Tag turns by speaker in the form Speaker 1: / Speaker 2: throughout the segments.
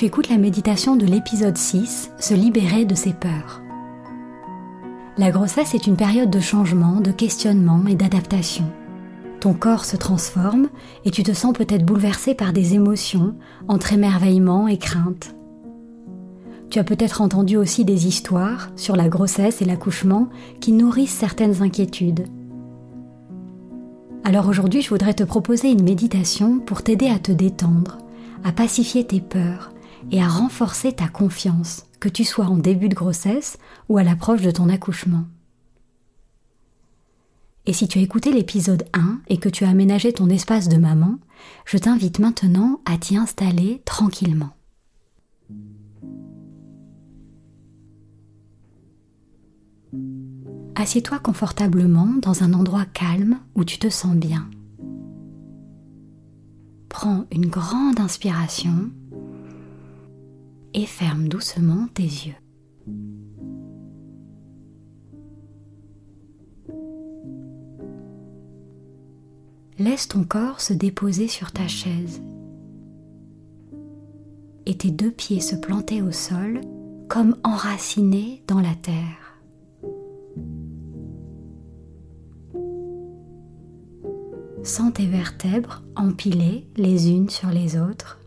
Speaker 1: Tu écoutes la méditation de l'épisode 6, Se libérer de ses peurs. La grossesse est une période de changement, de questionnement et d'adaptation. Ton corps se transforme et tu te sens peut-être bouleversé par des émotions entre émerveillement et crainte. Tu as peut-être entendu aussi des histoires sur la grossesse et l'accouchement qui nourrissent certaines inquiétudes. Alors aujourd'hui, je voudrais te proposer une méditation pour t'aider à te détendre, à pacifier tes peurs et à renforcer ta confiance, que tu sois en début de grossesse ou à l'approche de ton accouchement. Et si tu as écouté l'épisode 1 et que tu as aménagé ton espace de maman, je t'invite maintenant à t'y installer tranquillement. Assieds-toi confortablement dans un endroit calme où tu te sens bien. Prends une grande inspiration et ferme doucement tes yeux. Laisse ton corps se déposer sur ta chaise et tes deux pieds se planter au sol comme enracinés dans la terre. Sens tes vertèbres empilées les unes sur les autres.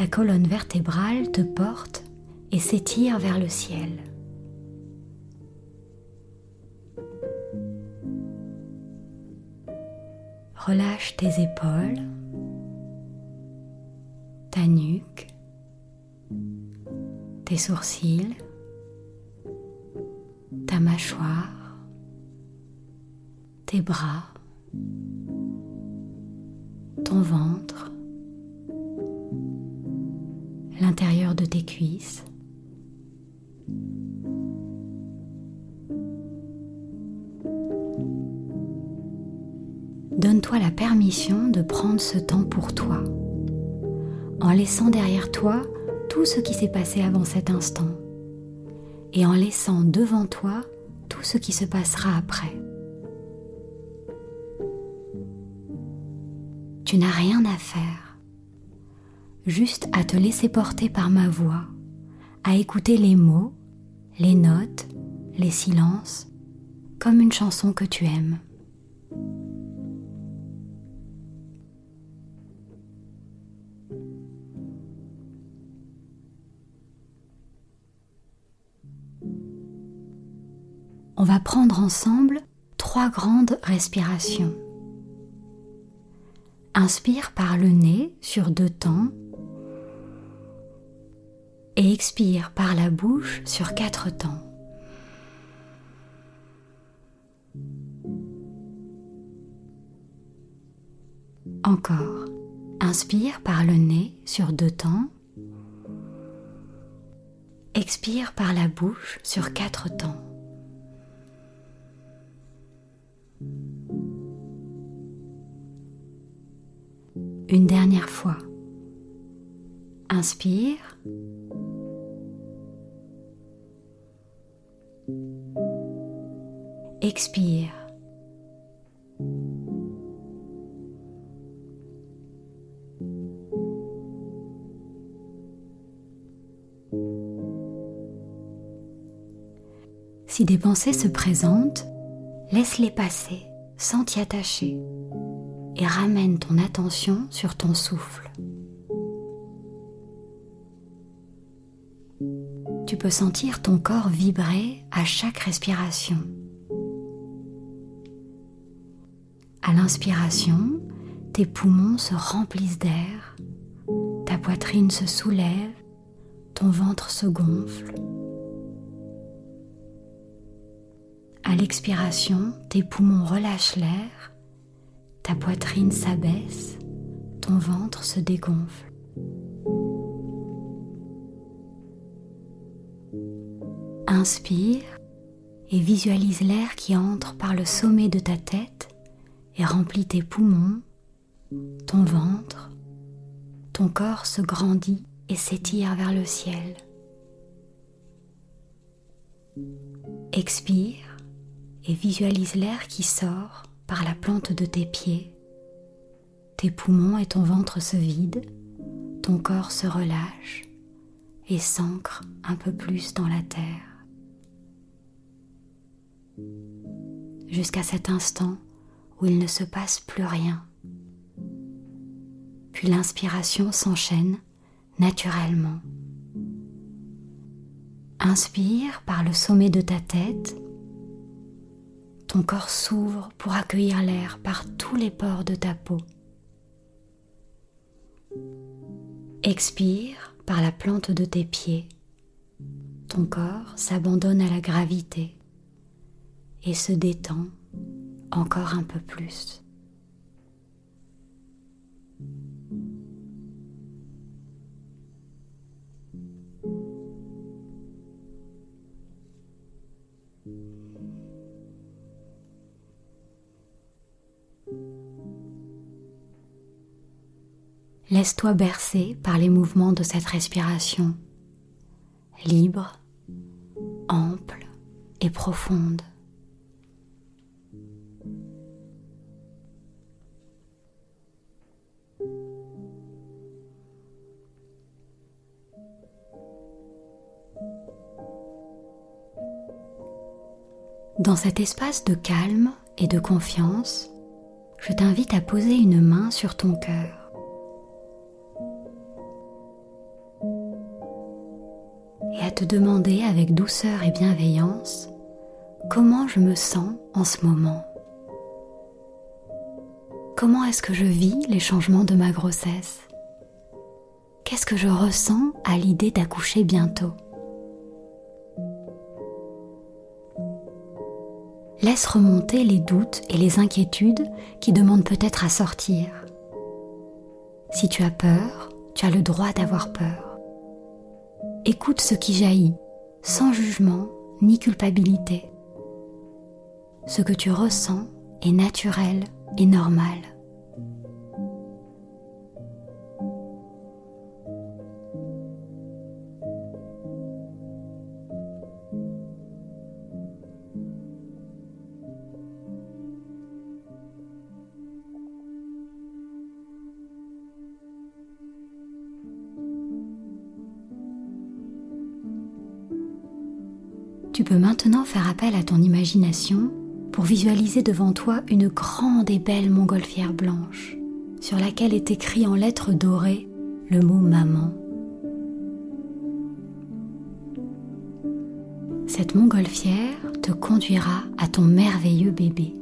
Speaker 1: Ta colonne vertébrale te porte et s'étire vers le ciel. Relâche tes épaules, ta nuque, tes sourcils, ta mâchoire, tes bras ton ventre, l'intérieur de tes cuisses. Donne-toi la permission de prendre ce temps pour toi, en laissant derrière toi tout ce qui s'est passé avant cet instant, et en laissant devant toi tout ce qui se passera après. Tu n'as rien à faire, juste à te laisser porter par ma voix, à écouter les mots, les notes, les silences, comme une chanson que tu aimes. On va prendre ensemble trois grandes respirations. Inspire par le nez sur deux temps et expire par la bouche sur quatre temps. Encore. Inspire par le nez sur deux temps. Expire par la bouche sur quatre temps. Une dernière fois. Inspire. Expire. Si des pensées se présentent, laisse-les passer sans t'y attacher et ramène ton attention sur ton souffle. Tu peux sentir ton corps vibrer à chaque respiration. À l'inspiration, tes poumons se remplissent d'air, ta poitrine se soulève, ton ventre se gonfle. À l'expiration, tes poumons relâchent l'air, ta poitrine s'abaisse, ton ventre se dégonfle. Inspire et visualise l'air qui entre par le sommet de ta tête et remplit tes poumons, ton ventre, ton corps se grandit et s'étire vers le ciel. Expire et visualise l'air qui sort par la plante de tes pieds. Tes poumons et ton ventre se vident, ton corps se relâche et s'ancre un peu plus dans la terre. Jusqu'à cet instant où il ne se passe plus rien. Puis l'inspiration s'enchaîne naturellement. Inspire par le sommet de ta tête ton corps s'ouvre pour accueillir l'air par tous les pores de ta peau. Expire par la plante de tes pieds. Ton corps s'abandonne à la gravité et se détend encore un peu plus. Laisse-toi bercer par les mouvements de cette respiration, libre, ample et profonde. Dans cet espace de calme et de confiance, je t'invite à poser une main sur ton cœur. te demander avec douceur et bienveillance comment je me sens en ce moment. Comment est-ce que je vis les changements de ma grossesse? Qu'est-ce que je ressens à l'idée d'accoucher bientôt? Laisse remonter les doutes et les inquiétudes qui demandent peut-être à sortir. Si tu as peur, tu as le droit d'avoir peur. Écoute ce qui jaillit, sans jugement ni culpabilité. Ce que tu ressens est naturel et normal. Maintenant faire appel à ton imagination pour visualiser devant toi une grande et belle montgolfière blanche sur laquelle est écrit en lettres dorées le mot maman. Cette montgolfière te conduira à ton merveilleux bébé.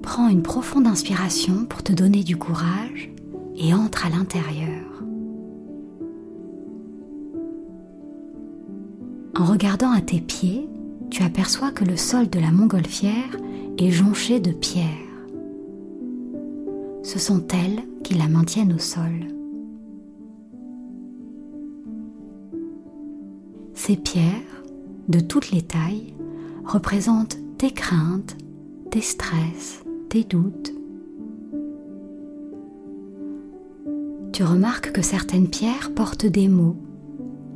Speaker 1: Prends une profonde inspiration pour te donner du courage et entre à l'intérieur. En regardant à tes pieds, tu aperçois que le sol de la montgolfière est jonché de pierres. Ce sont elles qui la maintiennent au sol. Ces pierres, de toutes les tailles, représentent tes craintes, tes stress, tes doutes. Tu remarques que certaines pierres portent des mots,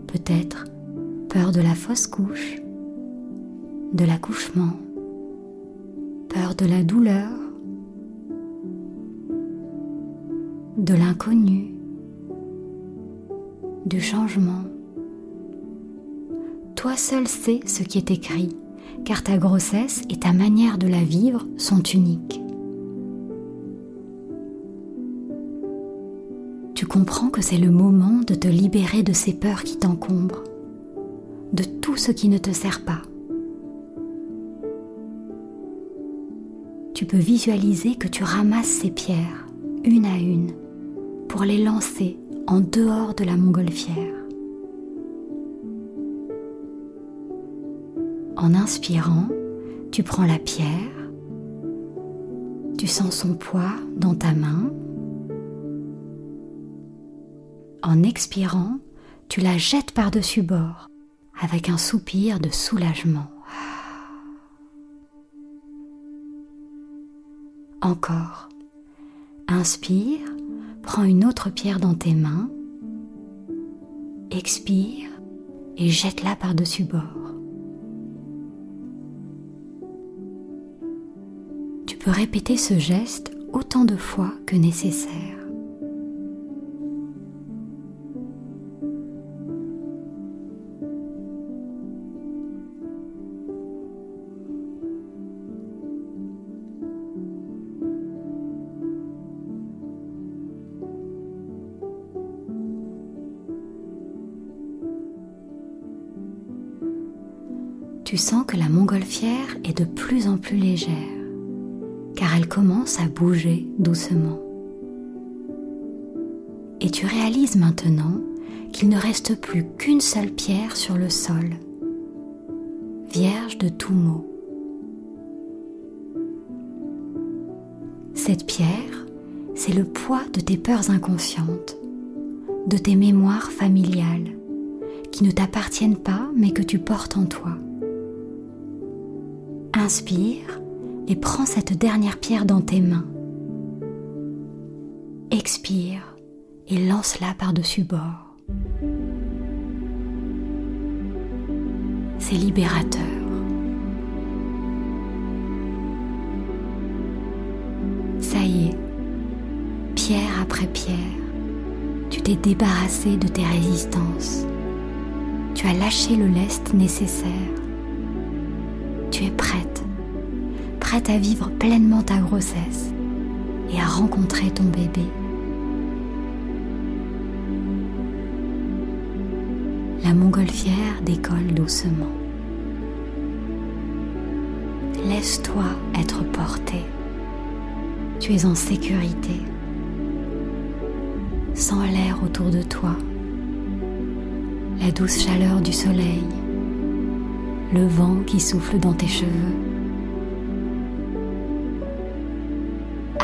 Speaker 1: peut-être peur de la fausse couche, de l'accouchement, peur de la douleur, de l'inconnu, du changement. Toi seul sais ce qui est écrit, car ta grossesse et ta manière de la vivre sont uniques. Tu comprends que c'est le moment de te libérer de ces peurs qui t'encombrent, de tout ce qui ne te sert pas. Tu peux visualiser que tu ramasses ces pierres, une à une, pour les lancer en dehors de la montgolfière. En inspirant, tu prends la pierre, tu sens son poids dans ta main. En expirant, tu la jettes par-dessus bord avec un soupir de soulagement. Encore. Inspire, prends une autre pierre dans tes mains. Expire et jette-la par-dessus bord. peux répéter ce geste autant de fois que nécessaire. Tu sens que la montgolfière est de plus en plus légère car elle commence à bouger doucement. Et tu réalises maintenant qu'il ne reste plus qu'une seule pierre sur le sol, vierge de tout mot. Cette pierre, c'est le poids de tes peurs inconscientes, de tes mémoires familiales, qui ne t'appartiennent pas mais que tu portes en toi. Inspire et prends cette dernière pierre dans tes mains. Expire et lance-la par-dessus bord. C'est libérateur. Ça y est, pierre après pierre, tu t'es débarrassé de tes résistances. Tu as lâché le lest nécessaire. Tu es prête prête à vivre pleinement ta grossesse et à rencontrer ton bébé. La montgolfière décolle doucement. Laisse-toi être porté. Tu es en sécurité. Sens l'air autour de toi, la douce chaleur du soleil, le vent qui souffle dans tes cheveux.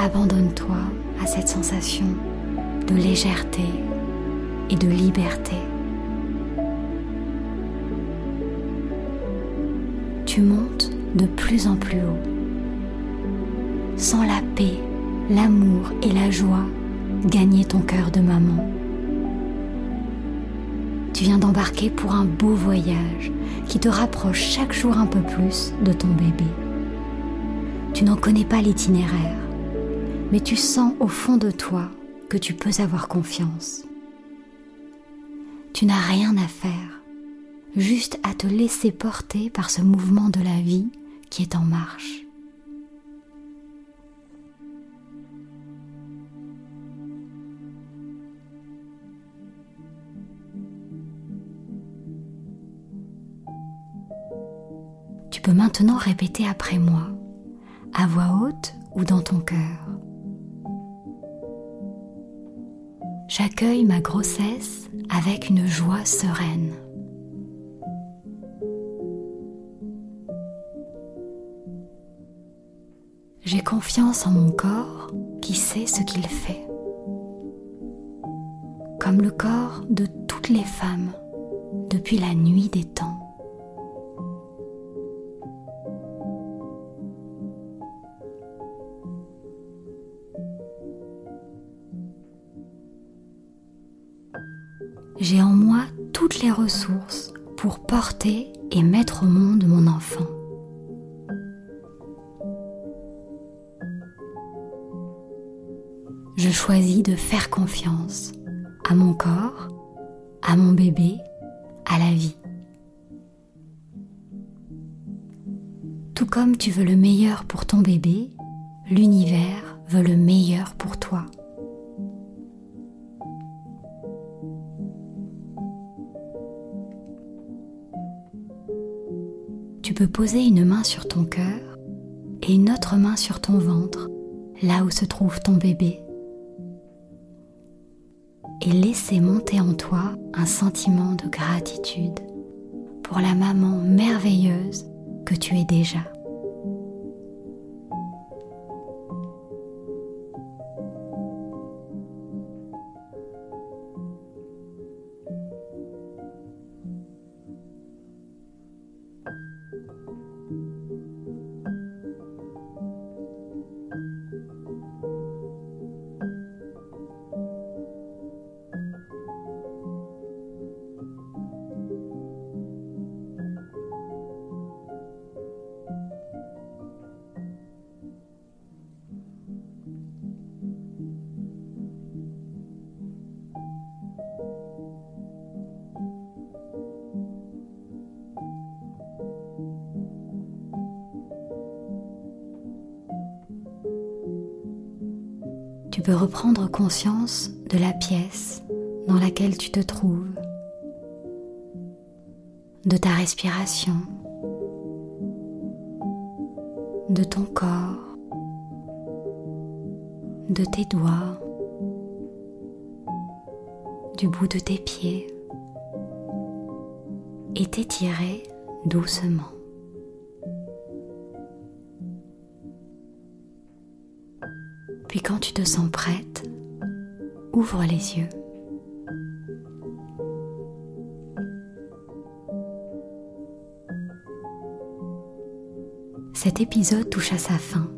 Speaker 1: abandonne-toi à cette sensation de légèreté et de liberté. Tu montes de plus en plus haut. Sans la paix, l'amour et la joie gagner ton cœur de maman. Tu viens d'embarquer pour un beau voyage qui te rapproche chaque jour un peu plus de ton bébé. Tu n'en connais pas l'itinéraire, mais tu sens au fond de toi que tu peux avoir confiance. Tu n'as rien à faire, juste à te laisser porter par ce mouvement de la vie qui est en marche. Peux maintenant répéter après moi, à voix haute ou dans ton cœur. j'accueille ma grossesse avec une joie sereine. J'ai confiance en mon corps qui sait ce qu'il fait, comme le corps de toutes les femmes depuis la nuit des temps. J'ai en moi toutes les ressources pour porter et mettre au monde mon enfant. Je choisis de faire confiance à mon corps, à mon bébé, à la vie. Tout comme tu veux le meilleur pour ton bébé, l'univers veut le meilleur pour toi. Peux poser une main sur ton cœur et une autre main sur ton ventre, là où se trouve ton bébé. Et laisser monter en toi un sentiment de gratitude pour la maman merveilleuse que tu es déjà. Tu peux reprendre conscience de la pièce dans laquelle tu te trouves, de ta respiration, de ton corps, de tes doigts, du bout de tes pieds et t'étirer doucement. Puis quand tu te sens prête, ouvre les yeux. Cet épisode touche à sa fin.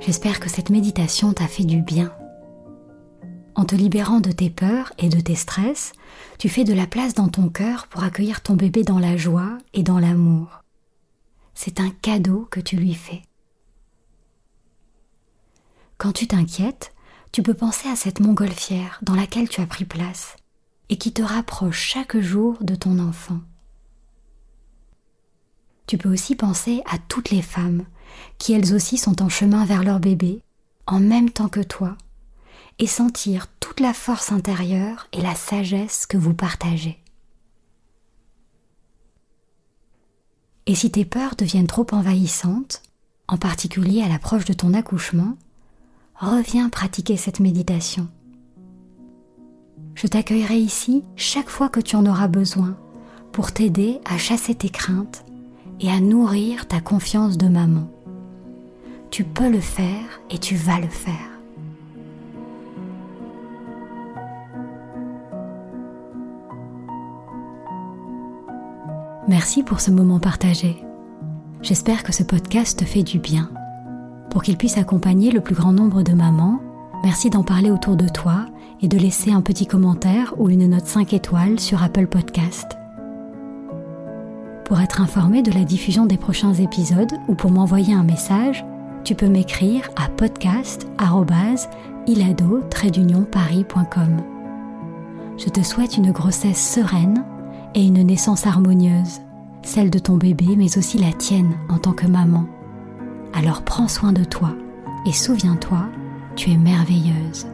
Speaker 1: J'espère que cette méditation t'a fait du bien. En te libérant de tes peurs et de tes stress, tu fais de la place dans ton cœur pour accueillir ton bébé dans la joie et dans l'amour. C'est un cadeau que tu lui fais. Quand tu t'inquiètes, tu peux penser à cette montgolfière dans laquelle tu as pris place et qui te rapproche chaque jour de ton enfant. Tu peux aussi penser à toutes les femmes qui elles aussi sont en chemin vers leur bébé en même temps que toi et sentir toute la force intérieure et la sagesse que vous partagez. Et si tes peurs deviennent trop envahissantes, en particulier à l'approche de ton accouchement, reviens pratiquer cette méditation. Je t'accueillerai ici chaque fois que tu en auras besoin pour t'aider à chasser tes craintes et à nourrir ta confiance de maman. Tu peux le faire et tu vas le faire. Merci pour ce moment partagé. J'espère que ce podcast te fait du bien pour qu'il puisse accompagner le plus grand nombre de mamans, merci d'en parler autour de toi et de laisser un petit commentaire ou une note 5 étoiles sur Apple Podcast. Pour être informé de la diffusion des prochains épisodes ou pour m'envoyer un message, tu peux m'écrire à podcast@ilado-paris.com. Je te souhaite une grossesse sereine et une naissance harmonieuse, celle de ton bébé mais aussi la tienne en tant que maman. Alors prends soin de toi et souviens-toi, tu es merveilleuse.